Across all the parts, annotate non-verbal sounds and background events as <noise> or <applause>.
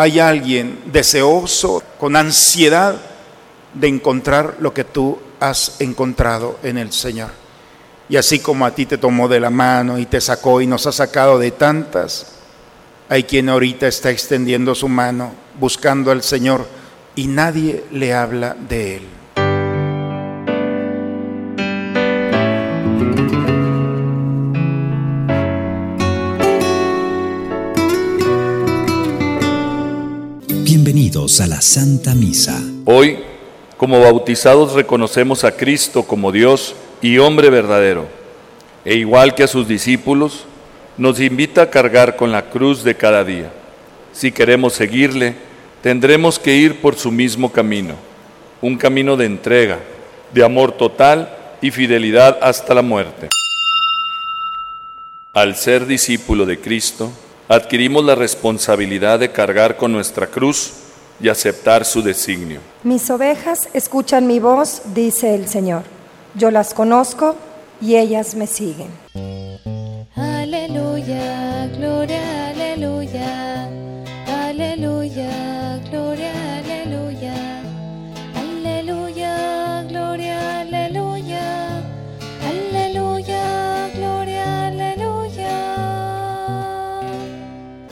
hay alguien deseoso, con ansiedad de encontrar lo que tú has encontrado en el Señor. Y así como a ti te tomó de la mano y te sacó y nos ha sacado de tantas, hay quien ahorita está extendiendo su mano buscando al Señor y nadie le habla de Él. A la Santa Misa. Hoy, como bautizados, reconocemos a Cristo como Dios y hombre verdadero, e igual que a sus discípulos, nos invita a cargar con la cruz de cada día. Si queremos seguirle, tendremos que ir por su mismo camino, un camino de entrega, de amor total y fidelidad hasta la muerte. Al ser discípulo de Cristo, adquirimos la responsabilidad de cargar con nuestra cruz y aceptar su designio. Mis ovejas escuchan mi voz, dice el Señor. Yo las conozco y ellas me siguen. Aleluya, gloria, aleluya. Aleluya, gloria, aleluya. Aleluya, gloria, aleluya. Aleluya, gloria, aleluya.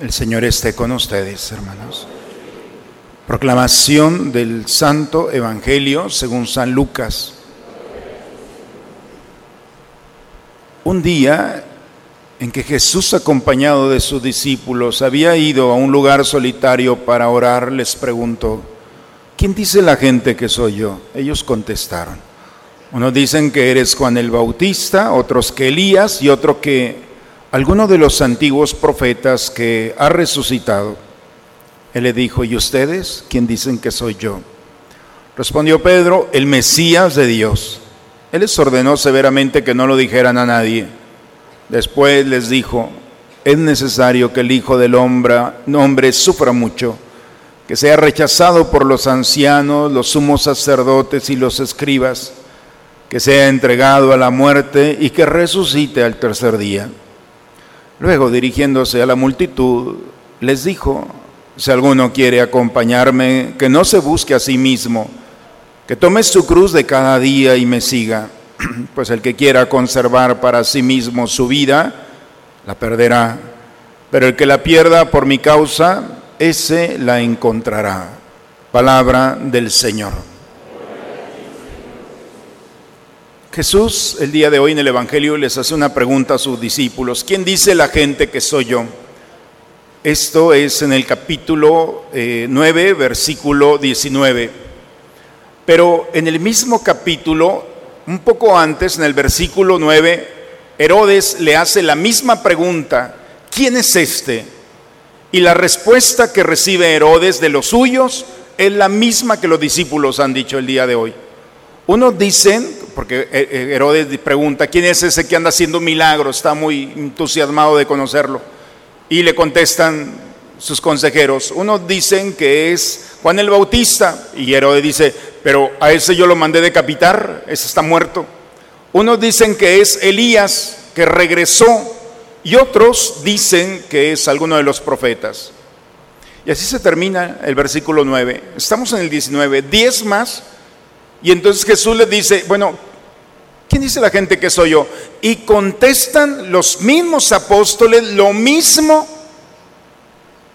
El Señor esté con ustedes, hermanos. Proclamación del Santo Evangelio según San Lucas. Un día en que Jesús, acompañado de sus discípulos, había ido a un lugar solitario para orar, les preguntó, ¿quién dice la gente que soy yo? Ellos contestaron, unos dicen que eres Juan el Bautista, otros que Elías y otro que alguno de los antiguos profetas que ha resucitado. Él le dijo, ¿y ustedes quién dicen que soy yo? Respondió Pedro, el Mesías de Dios. Él les ordenó severamente que no lo dijeran a nadie. Después les dijo, es necesario que el Hijo del hombre, hombre sufra mucho, que sea rechazado por los ancianos, los sumos sacerdotes y los escribas, que sea entregado a la muerte y que resucite al tercer día. Luego, dirigiéndose a la multitud, les dijo, si alguno quiere acompañarme, que no se busque a sí mismo, que tome su cruz de cada día y me siga, <clears throat> pues el que quiera conservar para sí mismo su vida, la perderá, pero el que la pierda por mi causa, ese la encontrará. Palabra del Señor. Jesús el día de hoy en el Evangelio les hace una pregunta a sus discípulos. ¿Quién dice la gente que soy yo? Esto es en el capítulo eh, 9, versículo 19. Pero en el mismo capítulo, un poco antes, en el versículo 9, Herodes le hace la misma pregunta. ¿Quién es este? Y la respuesta que recibe Herodes de los suyos es la misma que los discípulos han dicho el día de hoy. Unos dicen, porque Herodes pregunta, ¿quién es ese que anda haciendo milagros? Está muy entusiasmado de conocerlo. Y le contestan sus consejeros. Unos dicen que es Juan el Bautista. Y Herodes dice, pero a ese yo lo mandé decapitar, ese está muerto. Unos dicen que es Elías, que regresó. Y otros dicen que es alguno de los profetas. Y así se termina el versículo 9. Estamos en el 19. Diez más. Y entonces Jesús les dice, bueno, ¿quién dice la gente que soy yo? Y contestan los mismos apóstoles lo mismo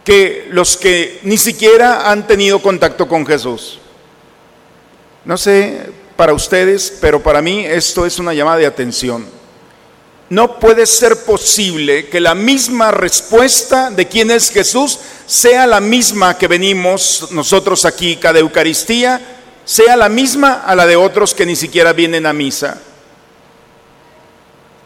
que los que ni siquiera han tenido contacto con Jesús. No sé para ustedes, pero para mí esto es una llamada de atención. No puede ser posible que la misma respuesta de quién es Jesús sea la misma que venimos nosotros aquí cada Eucaristía, sea la misma a la de otros que ni siquiera vienen a misa.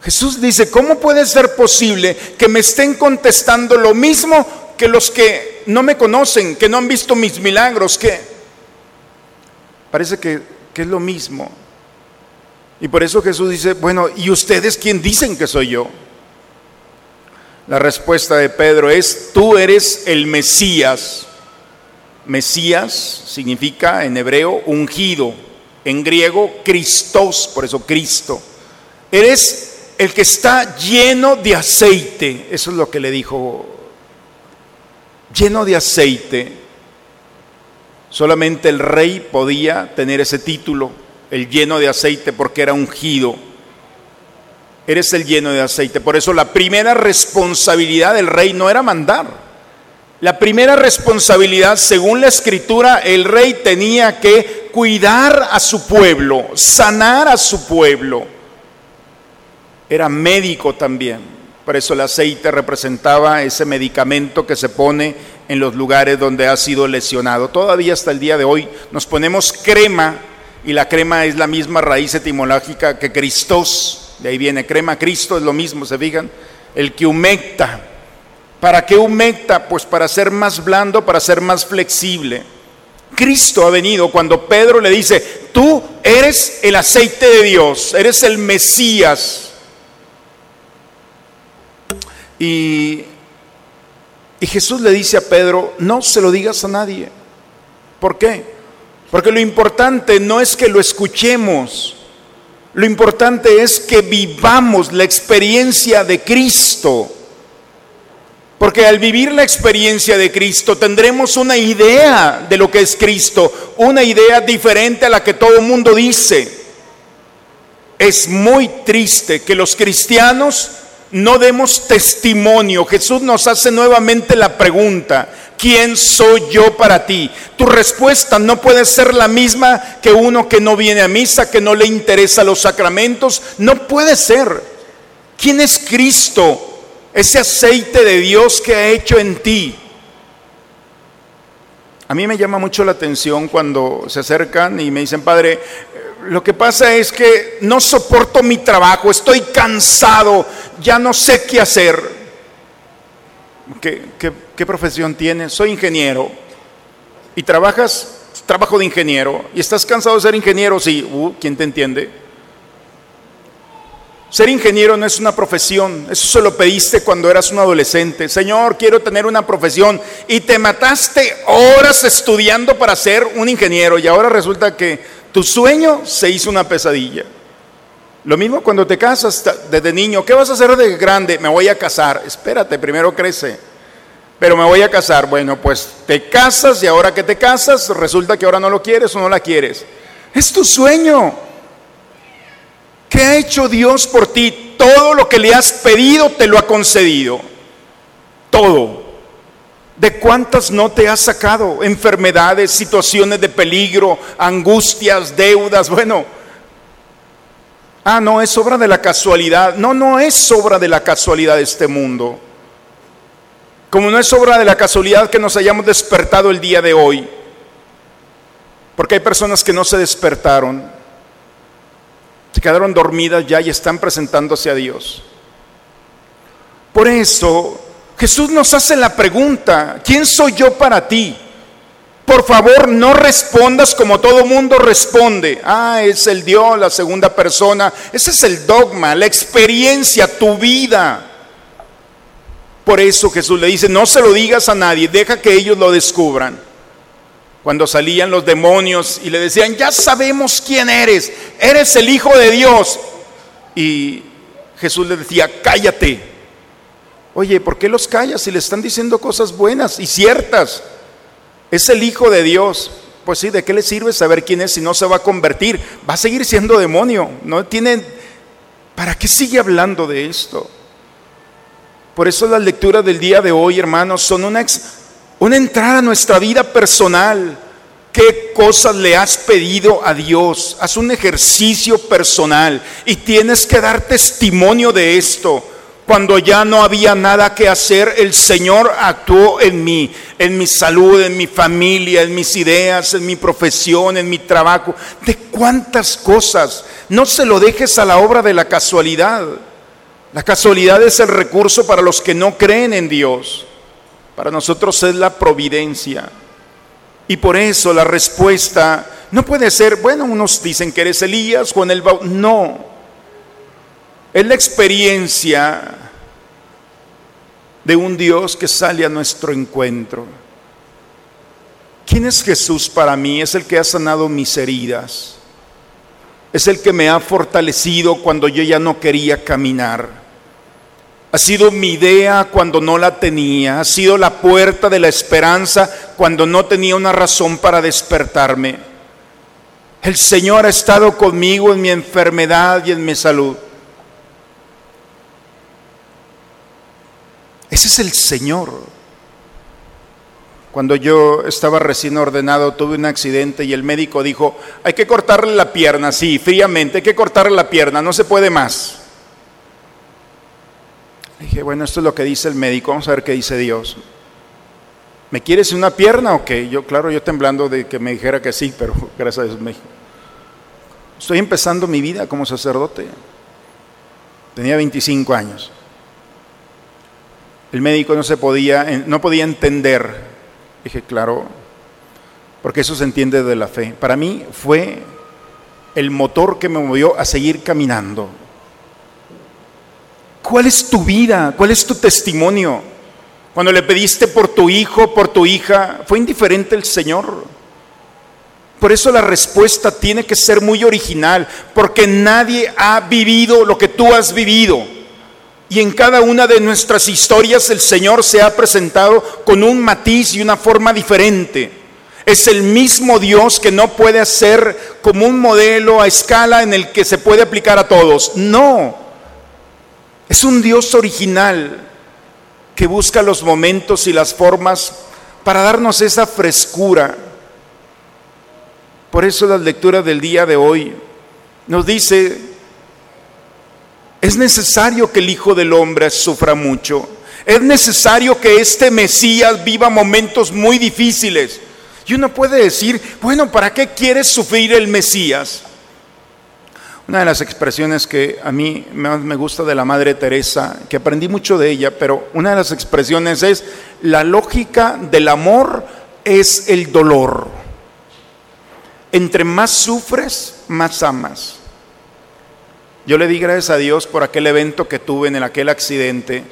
Jesús dice, ¿cómo puede ser posible que me estén contestando lo mismo que los que no me conocen, que no han visto mis milagros? Que parece que, es lo mismo. Y por eso Jesús dice, bueno, ¿y ustedes quién dicen que soy yo? La respuesta de Pedro es, tú eres el Mesías. Mesías significa en hebreo ungido, en griego Christos, por eso Cristo. Eres el que está lleno de aceite, eso es lo que le dijo. lleno de aceite. Solamente el rey podía tener ese título, el lleno de aceite, porque era ungido. Eres el lleno de aceite. Por eso la primera responsabilidad del rey no era mandar. La primera responsabilidad, según la escritura, el rey tenía que cuidar a su pueblo, sanar a su pueblo. Era médico también. Por eso el aceite representaba ese medicamento que se pone en los lugares donde ha sido lesionado. Todavía hasta el día de hoy nos ponemos crema y la crema es la misma raíz etimológica que Cristos. De ahí viene crema, Cristo es lo mismo, ¿se fijan? El que humecta ¿Para qué humecta? Pues para ser más blando, para ser más flexible. Cristo ha venido cuando Pedro le dice, tú eres el aceite de Dios, eres el Mesías. Y, Jesús le dice a Pedro, no se lo digas a nadie. ¿Por qué? Porque lo importante no es que lo escuchemos, lo importante es que vivamos la experiencia de Cristo. Porque al vivir la experiencia de Cristo tendremos una idea de lo que es Cristo, una idea diferente a la que todo el mundo dice. Es muy triste que los cristianos no demos testimonio. Jesús nos hace nuevamente la pregunta, ¿quién soy yo para ti? Tu respuesta no puede ser la misma que uno que no viene a misa, que no le interesa los sacramentos. No puede ser. ¿Quién es Cristo? ese aceite de Dios que ha hecho en ti. A mí me llama mucho la atención cuando se acercan y me dicen, Padre, lo que pasa es que no soporto mi trabajo, estoy cansado, ya no sé qué hacer. ¿Qué, profesión tienes? Soy ingeniero. ¿Y trabajas? Trabajo de ingeniero. ¿Y estás cansado de ser ingeniero? Sí. Uh, ¿Quién te entiende? Ser ingeniero no es una profesión, eso se lo pediste cuando eras un adolescente. Señor, quiero tener una profesión y te mataste horas estudiando para ser un ingeniero y ahora resulta que tu sueño se hizo una pesadilla. Lo mismo cuando te casas desde niño, ¿qué vas a hacer de grande? Me voy a casar. Espérate, primero crece. Pero me voy a casar. Bueno, pues te casas y ahora que te casas resulta que ahora no lo quieres o no la quieres. Es tu sueño. ¿Qué ha hecho Dios por ti? Todo lo que le has pedido te lo ha concedido. Todo. ¿De cuántas no te has sacado? Enfermedades, situaciones de peligro, angustias, deudas. Bueno, ah, no, es obra de la casualidad. No, no es obra de la casualidad de este mundo. Como no es obra de la casualidad que nos hayamos despertado el día de hoy. Porque hay personas que no se despertaron se quedaron dormidas ya y están presentándose a Dios. Por eso Jesús nos hace la pregunta, ¿quién soy yo para ti? Por favor, no respondas como todo mundo responde. Ah, es el Dios, la segunda persona. Ese es el dogma, la experiencia, tu vida. Por eso Jesús le dice, no se lo digas a nadie, deja que ellos lo descubran cuando salían los demonios y le decían, ya sabemos quién eres, eres el Hijo de Dios. Y Jesús le decía, cállate. Oye, ¿por qué los callas si le están diciendo cosas buenas y ciertas? Es el Hijo de Dios. Pues sí, ¿de qué le sirve saber quién es si no se va a convertir? Va a seguir siendo demonio. No tiene. ¿Para qué sigue hablando de esto? Por eso las lecturas del día de hoy, hermanos, son una, una entrada a nuestra vida personal. ¿Qué cosas le has pedido a Dios? Haz un ejercicio personal y tienes que dar testimonio de esto. Cuando ya no había nada que hacer, el Señor actuó en mí, en mi salud, en mi familia, en mis ideas, en mi profesión, en mi trabajo. De cuántas cosas. No se lo dejes a la obra de la casualidad. La casualidad es el recurso para los que no creen en Dios. Para nosotros es la providencia. Y por eso la respuesta no puede ser, bueno, unos dicen que eres Elías, Juan el Bautista. No. Es la experiencia de un Dios que sale a nuestro encuentro. ¿Quién es Jesús para mí? Es el que ha sanado mis heridas. Es el que me ha fortalecido cuando yo ya no quería caminar Ha sido mi idea cuando no la tenía. Ha sido la puerta de la esperanza cuando no tenía una razón para despertarme. El Señor ha estado conmigo en mi enfermedad y en mi salud. Ese es el Señor. Cuando yo estaba recién ordenado tuve un accidente y el médico dijo, hay que cortarle la pierna, sí, fríamente, hay que cortarle la pierna, no se puede más. Dije, bueno, esto es lo que dice el médico, vamos a ver qué dice Dios. ¿Me quieres una pierna o qué? Yo, claro, yo temblando de que me dijera que sí, pero <laughs> gracias a Dios me dijo. Estoy empezando mi vida como sacerdote. Tenía 25 años. El médico no se podía, no podía entender Dije, claro, porque eso se entiende de la fe. Para mí fue el motor que me movió a seguir caminando. ¿Cuál es tu vida? ¿Cuál es tu testimonio? Cuando le pediste por tu hijo, por tu hija, ¿fue indiferente el Señor? Por eso la respuesta tiene que ser muy original, porque nadie ha vivido lo que tú has vivido. Y en cada una de nuestras historias el Señor se ha presentado con un matiz y una forma diferente. Es el mismo Dios que no puede hacer como un modelo a escala en el que se puede aplicar a todos. No. Es un Dios original que busca los momentos y las formas para darnos esa frescura. Por eso la lectura del día de hoy nos dice es necesario que el Hijo del Hombre sufra mucho. Es necesario que este Mesías viva momentos muy difíciles. Y uno puede decir, bueno, ¿para qué quiere sufrir el Mesías? Una de las expresiones que a mí más me gusta de la Madre Teresa, que aprendí mucho de ella, pero una de las expresiones es, la lógica del amor es el dolor. Entre más sufres, más amas. Yo le di gracias a Dios por aquel evento que tuve en aquel accidente,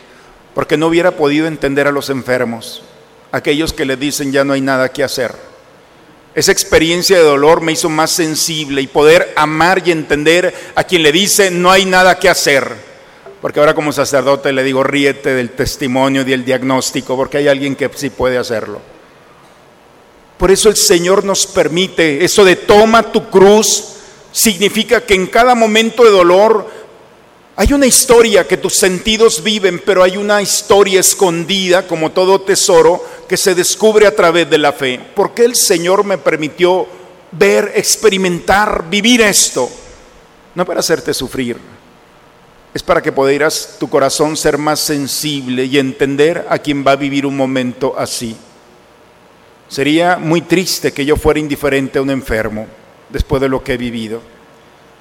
porque no hubiera podido entender a los enfermos, aquellos que le dicen ya no hay nada que hacer. Esa experiencia de dolor me hizo más sensible y poder amar y entender a quien le dice no hay nada que hacer. Porque ahora como sacerdote le digo ríete del testimonio y del diagnóstico, porque hay alguien que sí puede hacerlo. Por eso el Señor nos permite eso de toma tu cruz significa que en cada momento de dolor hay una historia que tus sentidos viven, pero hay una historia escondida, como todo tesoro, que se descubre a través de la fe. ¿Por qué el Señor me permitió ver, experimentar, vivir esto? No para hacerte sufrir, es para que pudieras tu corazón ser más sensible y entender a quien va a vivir un momento así. Sería muy triste que yo fuera indiferente a un enfermo después de lo que he vivido.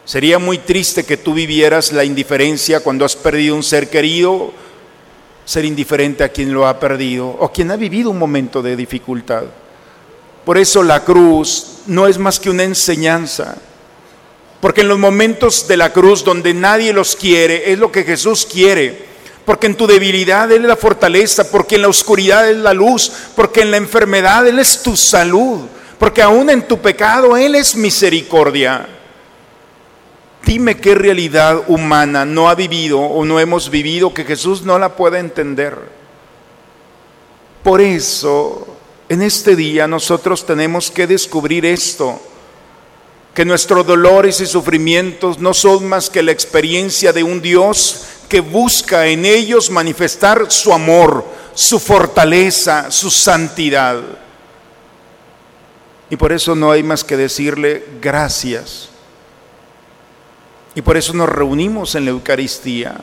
Sería muy triste que tú vivieras la indiferencia cuando has perdido un ser querido, ser indiferente a quien lo ha perdido o quien ha vivido un momento de dificultad. Por eso la cruz no es más que una enseñanza, porque en los momentos de la cruz donde nadie los quiere, es lo que Jesús quiere. Porque en tu debilidad Él es la fortaleza, porque en la oscuridad es la luz, porque en la enfermedad Él es tu salud porque aún en tu pecado Él es misericordia. Dime qué realidad humana no ha vivido o no hemos vivido que Jesús no la pueda entender. Por eso, en este día nosotros tenemos que descubrir esto, que nuestros dolores y sufrimientos no son más que la experiencia de un Dios que busca en ellos manifestar su amor, su fortaleza, su santidad. Y por eso no hay más que decirle gracias. Y por eso nos reunimos en la Eucaristía.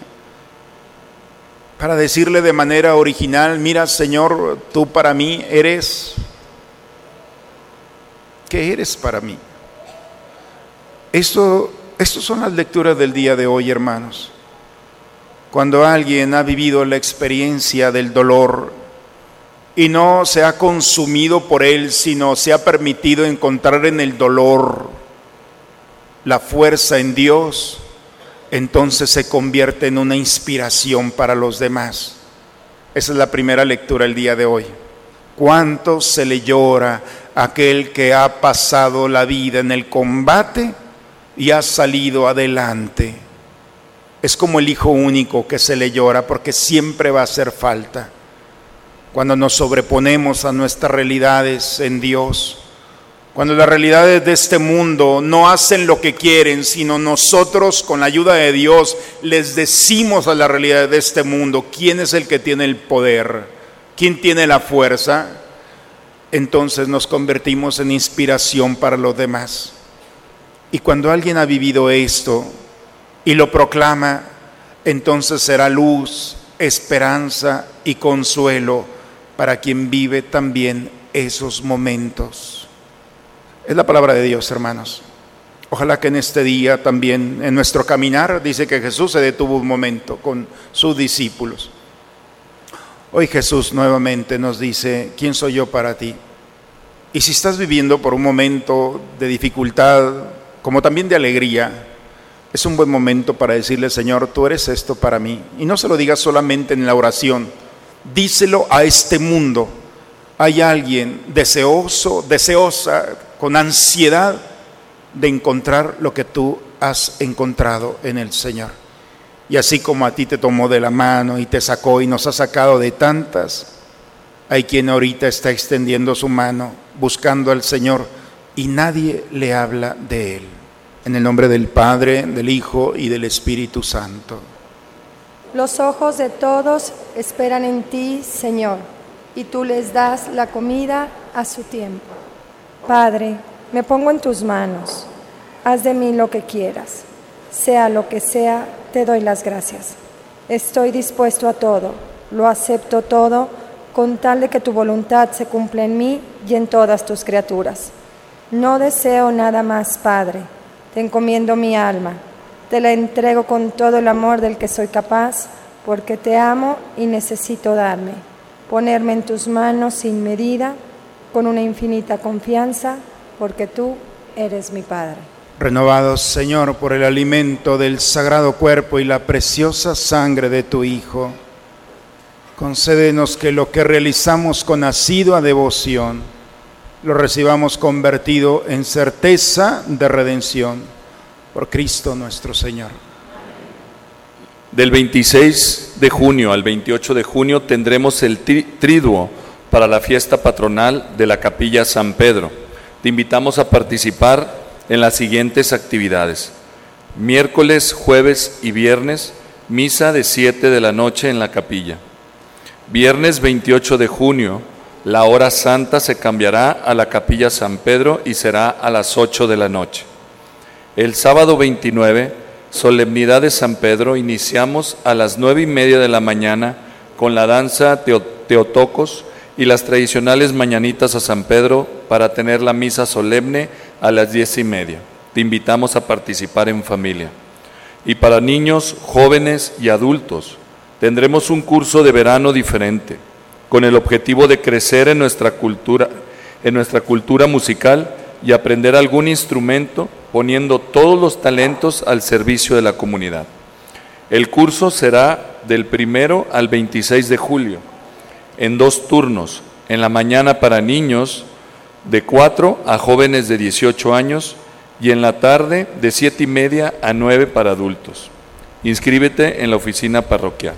Para decirle de manera original, mira Señor, tú para mí eres, ¿qué eres para mí? Esto, estas son las lecturas del día de hoy, hermanos. Cuando alguien ha vivido la experiencia del dolor, y no se ha consumido por él, sino se ha permitido encontrar en el dolor la fuerza en Dios, entonces se convierte en una inspiración para los demás. Esa es la primera lectura el día de hoy. ¿Cuánto se le llora a aquel que ha pasado la vida en el combate y ha salido adelante? Es como el hijo único que se le llora porque siempre va a hacer falta. Cuando nos sobreponemos a nuestras realidades en Dios, cuando las realidades de este mundo no hacen lo que quieren, sino nosotros con la ayuda de Dios les decimos a la realidad de este mundo quién es el que tiene el poder, quién tiene la fuerza, entonces nos convertimos en inspiración para los demás. Y cuando alguien ha vivido esto y lo proclama, entonces será luz, esperanza y consuelo para quien vive también esos momentos. Es la palabra de Dios, hermanos. Ojalá que en este día también, en nuestro caminar, dice que Jesús se detuvo un momento con sus discípulos. Hoy Jesús nuevamente nos dice, ¿quién soy yo para ti? Y si estás viviendo por un momento de dificultad, como también de alegría, es un buen momento para decirle, Señor, tú eres esto para mí. Y no se lo digas solamente en la oración, díselo a este mundo. Hay alguien deseoso, deseosa, con ansiedad de encontrar lo que tú has encontrado en el Señor. Y así como a ti te tomó de la mano y te sacó y nos ha sacado de tantas, hay quien ahorita está extendiendo su mano buscando al Señor y nadie le habla de Él. En el nombre del Padre, del Hijo y del Espíritu Santo. Los ojos de todos esperan en ti, Señor, y tú les das la comida a su tiempo. Padre, me pongo en tus manos. Haz de mí lo que quieras. Sea lo que sea, te doy las gracias. Estoy dispuesto a todo, lo acepto todo, con tal de que tu voluntad se cumpla en mí y en todas tus criaturas. No deseo nada más, Padre. Te encomiendo mi alma. Te la entrego con todo el amor del que soy capaz, porque te amo y necesito darme. Ponerme en tus manos sin medida con una infinita confianza, porque tú eres mi Padre. Renovados, Señor, por el alimento del sagrado cuerpo y la preciosa sangre de tu Hijo, concédenos que lo que realizamos con asidua devoción, lo recibamos convertido en certeza de redención por Cristo nuestro Señor. Del 26 de junio al 28 de junio tendremos el tri- triduo para la fiesta patronal de la Capilla San Pedro. Te invitamos a participar en las siguientes actividades. Miércoles, jueves y viernes, misa de 7 de la noche en la capilla. Viernes 28 de junio, la hora santa se cambiará a la Capilla San Pedro y será a las 8 de la noche. El sábado 29, solemnidad de San Pedro, iniciamos a las nueve y media de la mañana con la danza teo- Teotocos y las tradicionales mañanitas a San Pedro para tener la misa solemne a las diez y media. Te invitamos a participar en familia. Y para niños, jóvenes y adultos, tendremos un curso de verano diferente, con el objetivo de crecer en nuestra cultura, en nuestra cultura musical y aprender algún instrumento, poniendo todos los talentos al servicio de la comunidad. El curso será del primero al 26 de julio, en dos turnos, en la mañana para niños de 4 a jóvenes de 18 años y en la tarde de 7 y media a 9 para adultos. Inscríbete en la oficina parroquial.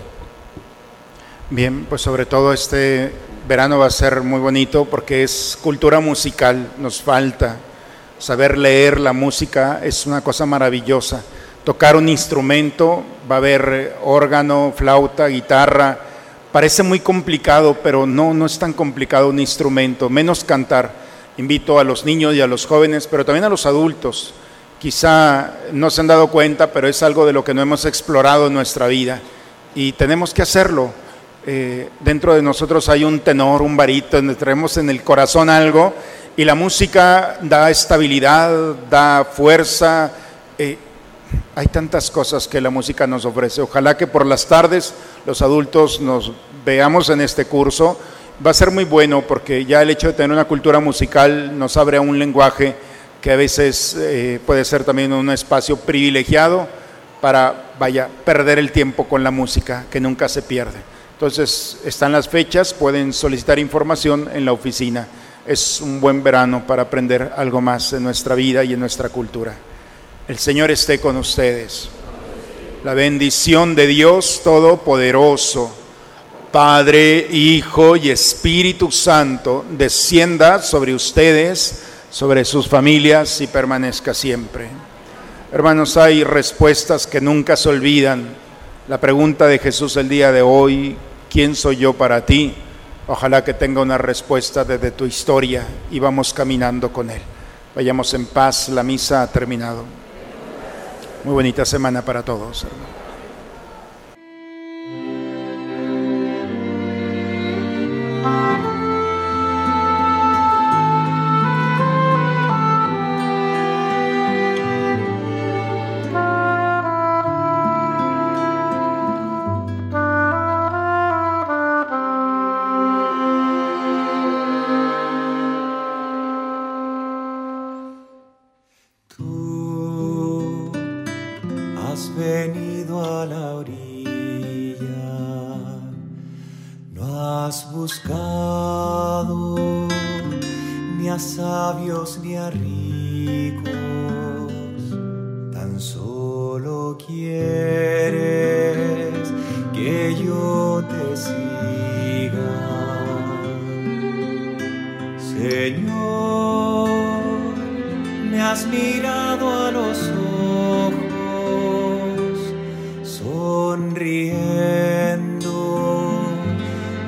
Bien, pues sobre todo este verano va a ser muy bonito porque es cultura musical, nos falta. Saber leer la música es una cosa maravillosa. Tocar un instrumento, va a haber órgano, flauta, guitarra. Parece muy complicado, pero no, no es tan complicado un instrumento, menos cantar. Invito a los niños y a los jóvenes, pero también a los adultos. Quizá no se han dado cuenta, pero es algo de lo que no hemos explorado en nuestra vida y tenemos que hacerlo. Eh, dentro de nosotros hay un tenor, un barito, donde traemos en el corazón algo y la música da estabilidad, da fuerza. eh, hay tantas cosas que la música nos ofrece. Ojalá que por las tardes los adultos nos veamos en este curso. Va a ser muy bueno porque ya el hecho de tener una cultura musical nos abre a un lenguaje que a veces eh, puede ser también un espacio privilegiado para, vaya, perder el tiempo con la música, que nunca se pierde. Entonces, están las fechas, pueden solicitar información en la oficina. Es un buen verano para aprender algo más en nuestra vida y en nuestra cultura. El Señor esté con ustedes. La bendición de Dios Todopoderoso, Padre, Hijo y Espíritu Santo, descienda sobre ustedes, sobre sus familias y permanezca siempre. Hermanos, hay respuestas que nunca se olvidan. La pregunta de Jesús el día de hoy, ¿quién soy yo para ti? Ojalá que tenga una respuesta desde tu historia y vamos caminando con Él. Vayamos en paz, la misa ha terminado. Muy bonita semana para todos. Te siga. Señor, me has mirado a los ojos, sonriendo,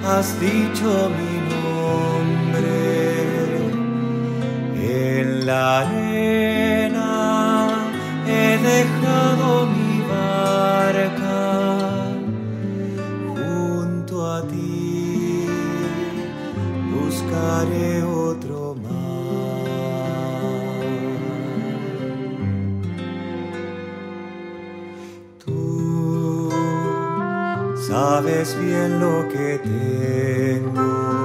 has dicho mi sabes bien lo que tengo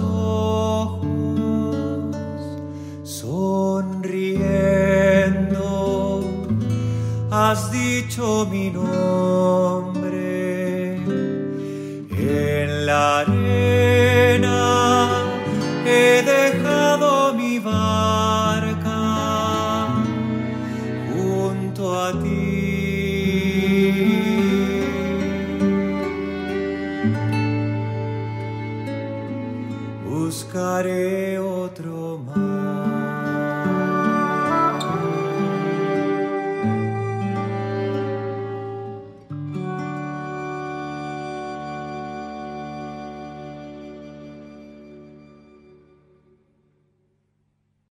ojos sonriendo, has dicho mi nombre.